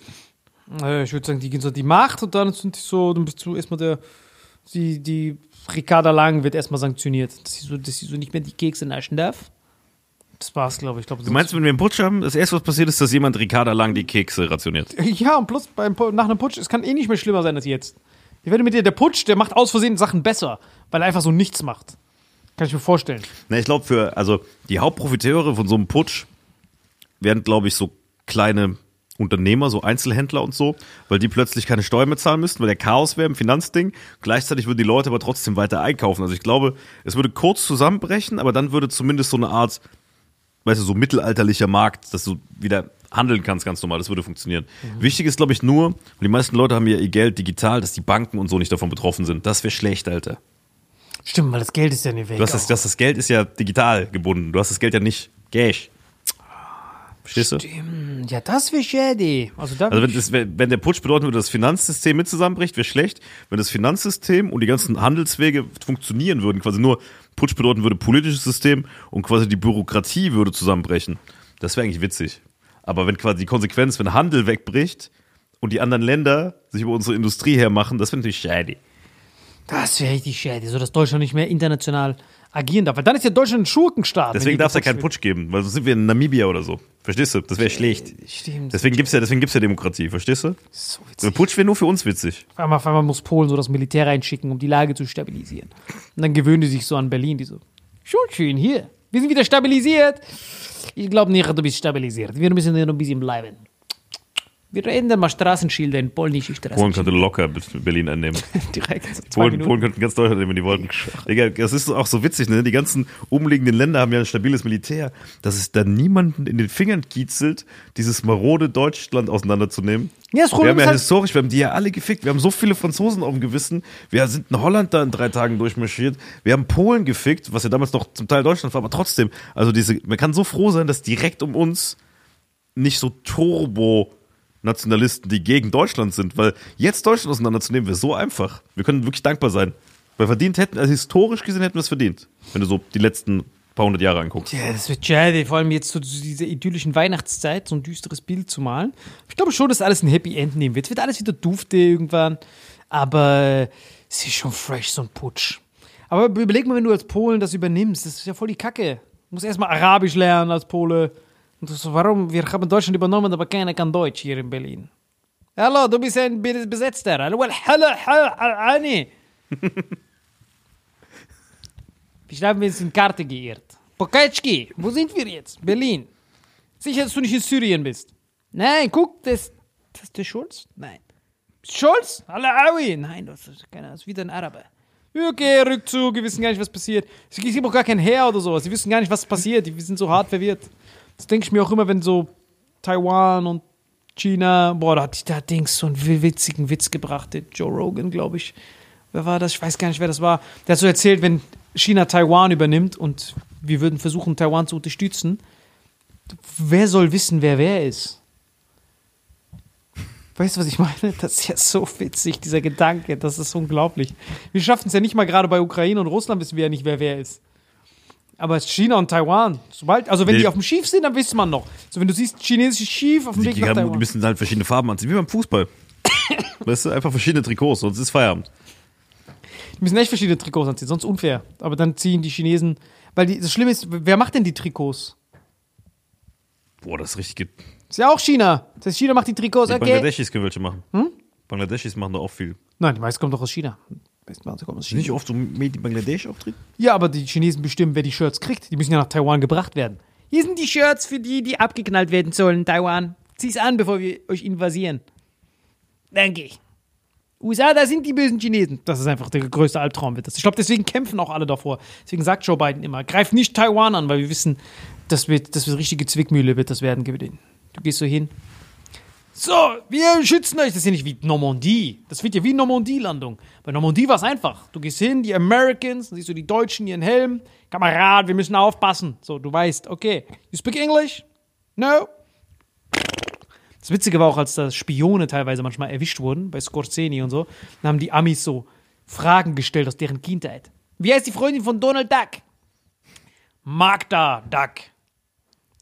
Äh, ich würde sagen, die gehen so die Macht und dann sind die so, dann bist du erstmal der, die, die Ricarda Lang wird erstmal sanktioniert, dass sie so, dass sie so nicht mehr die Kekse naschen darf. Das war's, glaube ich. glaub, Du meinst, wenn wir einen Putsch haben, das erste, was passiert ist, dass jemand Ricarda lang die Kekse rationiert. Ja, und plus beim, nach einem Putsch, es kann eh nicht mehr schlimmer sein als jetzt. Ich werde mit dir, der Putsch, der macht aus Versehen Sachen besser, weil er einfach so nichts macht. Kann ich mir vorstellen. Na, ich glaube, für, also die Hauptprofiteure von so einem Putsch werden, glaube ich, so kleine Unternehmer, so Einzelhändler und so, weil die plötzlich keine Steuern mehr zahlen müssten, weil der Chaos wäre im Finanzding. Gleichzeitig würden die Leute aber trotzdem weiter einkaufen. Also ich glaube, es würde kurz zusammenbrechen, aber dann würde zumindest so eine Art, weißt du, so mittelalterlicher Markt, dass du wieder handeln kannst, ganz normal. Das würde funktionieren. Wichtig ist, glaube ich, nur, und die meisten Leute haben ja ihr Geld digital, dass die Banken und so nicht davon betroffen sind. Das wäre schlecht, Alter. Stimmt, weil das Geld ist ja nicht weg. Du hast das, das, das Geld ist ja digital gebunden. Du hast das Geld ja nicht Cash. Verstehst du? Stimmt. Ja, das wäre shady. Also, da Also wenn, das, wenn der Putsch bedeuten würde, dass das Finanzsystem mit zusammenbricht, wäre schlecht. Wenn das Finanzsystem und die ganzen Handelswege funktionieren würden, quasi nur Putsch bedeuten würde politisches System und quasi die Bürokratie würde zusammenbrechen. Das wäre eigentlich witzig. Aber wenn quasi die Konsequenz, wenn Handel wegbricht und die anderen Länder sich über unsere Industrie hermachen, das wäre natürlich shady. das wäre richtig shady, so dass Deutschland nicht mehr international agieren darf. Weil dann ist ja Deutschland ein Schurkenstaat. Deswegen darf es ja keinen Putsch geben, weil sonst sind wir in Namibia oder so. Verstehst du? Das wäre schlecht. Stimmt. Deswegen gibt's ja, deswegen gibt's ja Demokratie, verstehst du? so So ein witzig. Putsch wäre nur für uns witzig. Auf einmal, auf einmal muss Polen so das Militär reinschicken, um die Lage zu stabilisieren. Und dann gewöhnen die sich so an Berlin, die so, schon schön hier. Wir sind wieder stabilisiert. Ich glaube nicht, du bist stabilisiert. Wir müssen hier noch ein bisschen bleiben. Wir ändern mal Straßenschilder in polnische Polen Straßenschilder. könnte locker Berlin einnehmen. Direkt. so Polen. Polen könnten ganz Deutschland nehmen, wenn die wollten. Digga, das ist auch so witzig, ne? Die ganzen umliegenden Länder haben ja ein stabiles Militär, dass es da niemanden in den Fingern kitzelt, dieses marode Deutschland auseinanderzunehmen. Ja, das wir haben ja halt- historisch, wir haben die ja alle gefickt. Wir haben so viele Franzosen auf dem Gewissen. Wir sind in Holland da in drei Tagen durchmarschiert. Wir haben Polen gefickt, was ja damals noch zum Teil Deutschland war, aber trotzdem. Also diese, man kann so froh sein, dass direkt um uns nicht so Turbo Nationalisten, die gegen Deutschland sind, weil jetzt Deutschland auseinanderzunehmen wäre so einfach. Wir können wirklich dankbar sein. Weil verdient hätten, also historisch gesehen hätten wir es verdient, wenn du so die letzten paar hundert Jahre anguckst. Ja, das wird schade, vor allem jetzt so zu dieser idyllischen Weihnachtszeit, so ein düsteres Bild zu malen. Ich glaube schon, dass alles ein Happy End nehmen wird. Es wird alles wieder dufte irgendwann. Aber es ist schon fresh, so ein Putsch. Aber überleg mal, wenn du als Polen das übernimmst, das ist ja voll die Kacke. Du musst erstmal Arabisch lernen als Pole. Und das, warum? Wir haben Deutschland übernommen, aber keiner kann Deutsch hier in Berlin. Hallo, du bist ein Be- Besetzter. Hallo, hallo, hallo. Ich mir jetzt in Karte geirrt. Pokatschki, wo sind wir jetzt? Berlin. Sicher, dass du nicht in Syrien bist. Nein, guck, das, das ist der Schulz? Nein. Schulz? Alawi? Nein, das ist keiner, das ist wieder ein Araber. Okay, Rückzug, wir wissen gar nicht, was passiert. Es gibt auch gar kein Heer oder sowas. Die wissen gar nicht, was passiert. Die sind so hart verwirrt. Das denke ich mir auch immer, wenn so Taiwan und China, boah, da hat, da Dings so einen witzigen Witz gebracht, der Joe Rogan, glaube ich. Wer war das? Ich weiß gar nicht, wer das war. Der hat so erzählt, wenn China Taiwan übernimmt und wir würden versuchen, Taiwan zu unterstützen, wer soll wissen, wer wer ist? Weißt du, was ich meine? Das ist ja so witzig, dieser Gedanke. Das ist unglaublich. Wir schaffen es ja nicht mal gerade bei Ukraine und Russland, wissen wir ja nicht, wer wer ist. Aber China und Taiwan, sobald, also wenn Nee. die auf dem Schiff sind, dann weiß man noch. So, wenn du siehst, chinesisches Schiff auf dem Weg Die, nach haben, die Taiwan. müssen halt verschiedene Farben anziehen, wie beim Fußball. weißt du, einfach verschiedene Trikots, sonst ist Feierabend. Die müssen echt verschiedene Trikots anziehen, sonst unfair. Aber dann ziehen die Chinesen, weil die, das Schlimme ist, wer macht denn die Trikots? Boah, das ist richtig. ge- Ist ja auch China. Das heißt, China macht die Trikots, Die okay. Bangladeschis können welche machen. Bangladeschis machen da auch viel. Nein, die meisten kommen doch aus China. Meisten kommen Ist nicht oft so Made in Bangladesch auftreten? Ja, aber die Chinesen bestimmen, wer die Shirts kriegt. Die müssen ja nach Taiwan gebracht werden. Hier sind die Shirts für die, die abgeknallt werden sollen, Taiwan. Zieh's an, bevor wir euch invasieren. Danke. USA, da sind die bösen Chinesen. Das ist einfach der größte Albtraum. Wird das. Ich glaube, deswegen kämpfen auch alle davor. Deswegen sagt Joe Biden immer, greif nicht Taiwan an, weil wir wissen, das wird, das wird richtige Zwickmühle, wird das werden. gewinnen. Du gehst so hin. So, wir schützen euch. Das ist ja nicht wie Normandie. Das wird ja wie Normandie-Landung. Bei Normandie war es einfach. Du gehst hin, die Americans, dann siehst du die Deutschen, ihren Helm. Kamerad, wir müssen aufpassen. So, du weißt, okay. You speak English? No? Das Witzige war auch, als da Spione teilweise manchmal erwischt wurden, bei Scorseni und so, dann haben die Amis so Fragen gestellt aus deren Kindheit. Wie heißt die Freundin von Donald Duck? Magda Duck.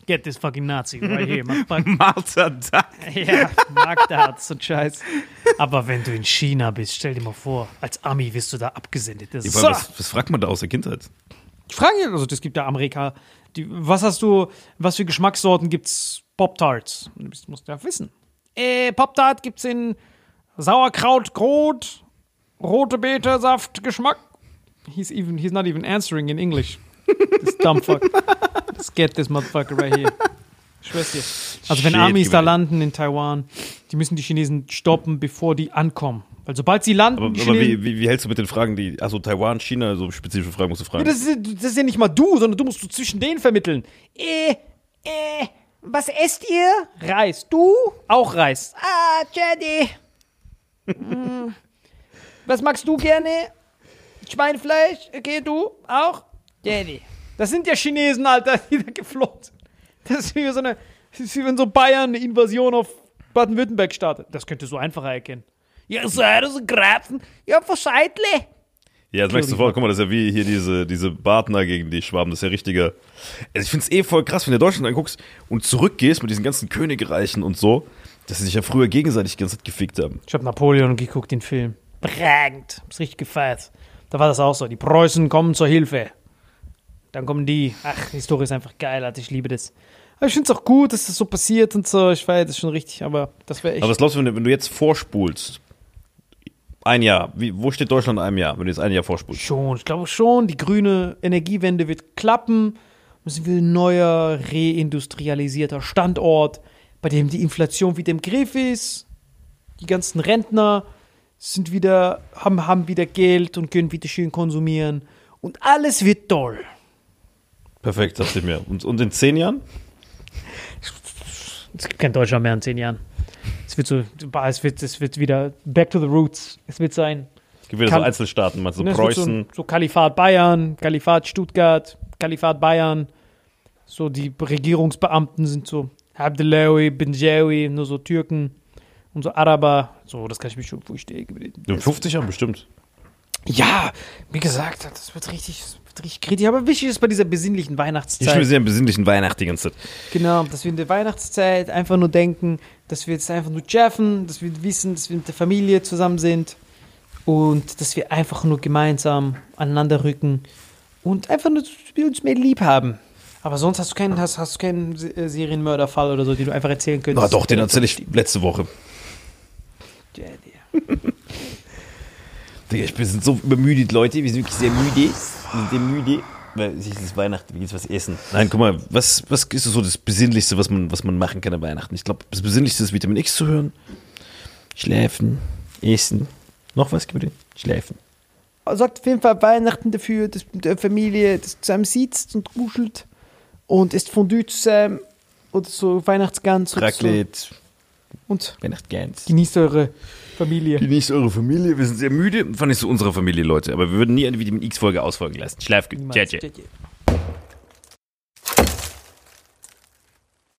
Get this fucking Nazi right here. Martha Duck. Ja, hat so einen Scheiß. Aber wenn du in China bist, stell dir mal vor, als Ami wirst du da abgesendet. Das ist Ja, so. was, was fragt man da aus der Kindheit? Ich frage mich, also das gibt ja Amerika. Die, was hast du, was für Geschmackssorten gibt's Pop-Tarts? Du musst ja wissen. Äh, Pop-Tart gibt's in Sauerkraut, Grot, rote Beete, Saft, Geschmack. He's even, he's not even answering in English. This dumb fuck. Let's get this motherfucker right here. Schwör's dir. Also wenn Shit, Amis da landen in Taiwan, die müssen die Chinesen stoppen, bevor die ankommen. Weil sobald sie landen, Aber, aber wie, wie, wie hältst du mit den Fragen, die, also Taiwan, China, so spezifische Fragen musst du fragen? Ja, das, ist, das ist ja nicht mal du, sondern du musst so zwischen denen vermitteln. Äh, äh, was esst ihr? Reis. Du? Auch Reis. Ah, Jenny. Hm. Was magst du gerne? Schweinefleisch? Okay, du? Auch? Jenny. Das sind ja Chinesen, Alter, die da geflohen sind. Das ist wie so eine wie wenn so Bayern eine Invasion auf Baden-Württemberg startet. Das könnte so einfacher erkennen. Ja, seid so Grapfen. Ja, verscheitle. Ja, das merkst du sofort. Guck mal, das ist ja wie hier diese, diese Partner gegen die Schwaben. Das ist ja richtiger. Also ich finde es eh voll krass, wenn du Deutschland anguckst und zurückgehst mit diesen ganzen Königreichen und so, dass sie sich ja früher gegenseitig die ganze Zeit gefickt haben. Ich habe Napoleon geguckt, den Film. Prägend. Hab's richtig gefeiert. Da war das auch so. Die Preußen kommen zur Hilfe. Dann kommen die. Ach, die Story ist einfach geil, Alter. Ich liebe das. Aber ich finde es auch gut, dass das so passiert und so. Ich feiere das schon richtig, aber das wäre echt. Aber was glaubst du, wenn du, wenn du jetzt vorspulst? Ein Jahr. Wie, wo steht Deutschland in einem Jahr, wenn du jetzt ein Jahr vorspulst? Schon, ich glaube schon, die grüne Energiewende wird klappen. Wir sind wieder ein neuer, reindustrialisierter Standort, bei dem die Inflation wieder im Griff ist. Die ganzen Rentner sind wieder, haben, haben wieder Geld und können wieder schön konsumieren. Und alles wird toll. Perfekt, dachte ich mir. Und, und in zehn Jahren? Es gibt kein Deutschland mehr in zehn Jahren. Es wird so, es wird, es wird wieder back to the roots. Es wird sein. Es gibt wieder Kann- so Einzelstaaten, meinst du, Ne, Preußen. So, so Kalifat Bayern, Kalifat Stuttgart, Kalifat Bayern. So die Regierungsbeamten sind so Abdelawi, Benjawi, nur so Türken und so Araber. So, das kann ich mir schon vorstellen. In 50 Jahren bestimmt. Ja, wie gesagt, das wird richtig, das wird richtig kritisch. Aber wichtig ist bei dieser besinnlichen Ich bin Weihnachtszeit. sehr besinnlichen Weihnacht die ganze Zeit. Genau, dass wir in der Weihnachtszeit einfach nur denken, dass wir jetzt einfach nur cheffen, dass wir wissen, dass wir mit der Familie zusammen sind und dass wir einfach nur gemeinsam aneinander rücken und einfach nur, dass wir uns mehr lieb haben. Aber sonst hast du keinen, hast, hast du keinen äh, Serienmörderfall oder so, den du einfach erzählen könntest. Ah, doch, den erzähle ich letzte Woche. Ja, der- Digga, ich bin sind so übermüdet, Leute. Wir sind wirklich sehr müde. Wir sind sehr müde. Weil es ist Weihnachten, wir gehen was essen. Nein, guck mal, was, was ist so das Besinnlichste, was man, was man machen kann an Weihnachten? Ich glaube, das Besinnlichste ist Vitamin X zu hören. Schlafen, essen. Noch was, Gebrüder? Schlafen. Sorgt auf jeden Fall Weihnachten dafür, dass mit der Familie das zusammen sitzt und kuschelt und isst Fondue zusammen oder so Weihnachtsgans oder so. Raclette, und Weihnachtsgans. genießt eure Familie. Die nicht eure Familie. Wir sind sehr müde. Fand ich so unsere Familie, Leute. Aber wir würden nie eine Vitamin X-Folge ausfolgen lassen. Schlaf gut. Ciao, ciao.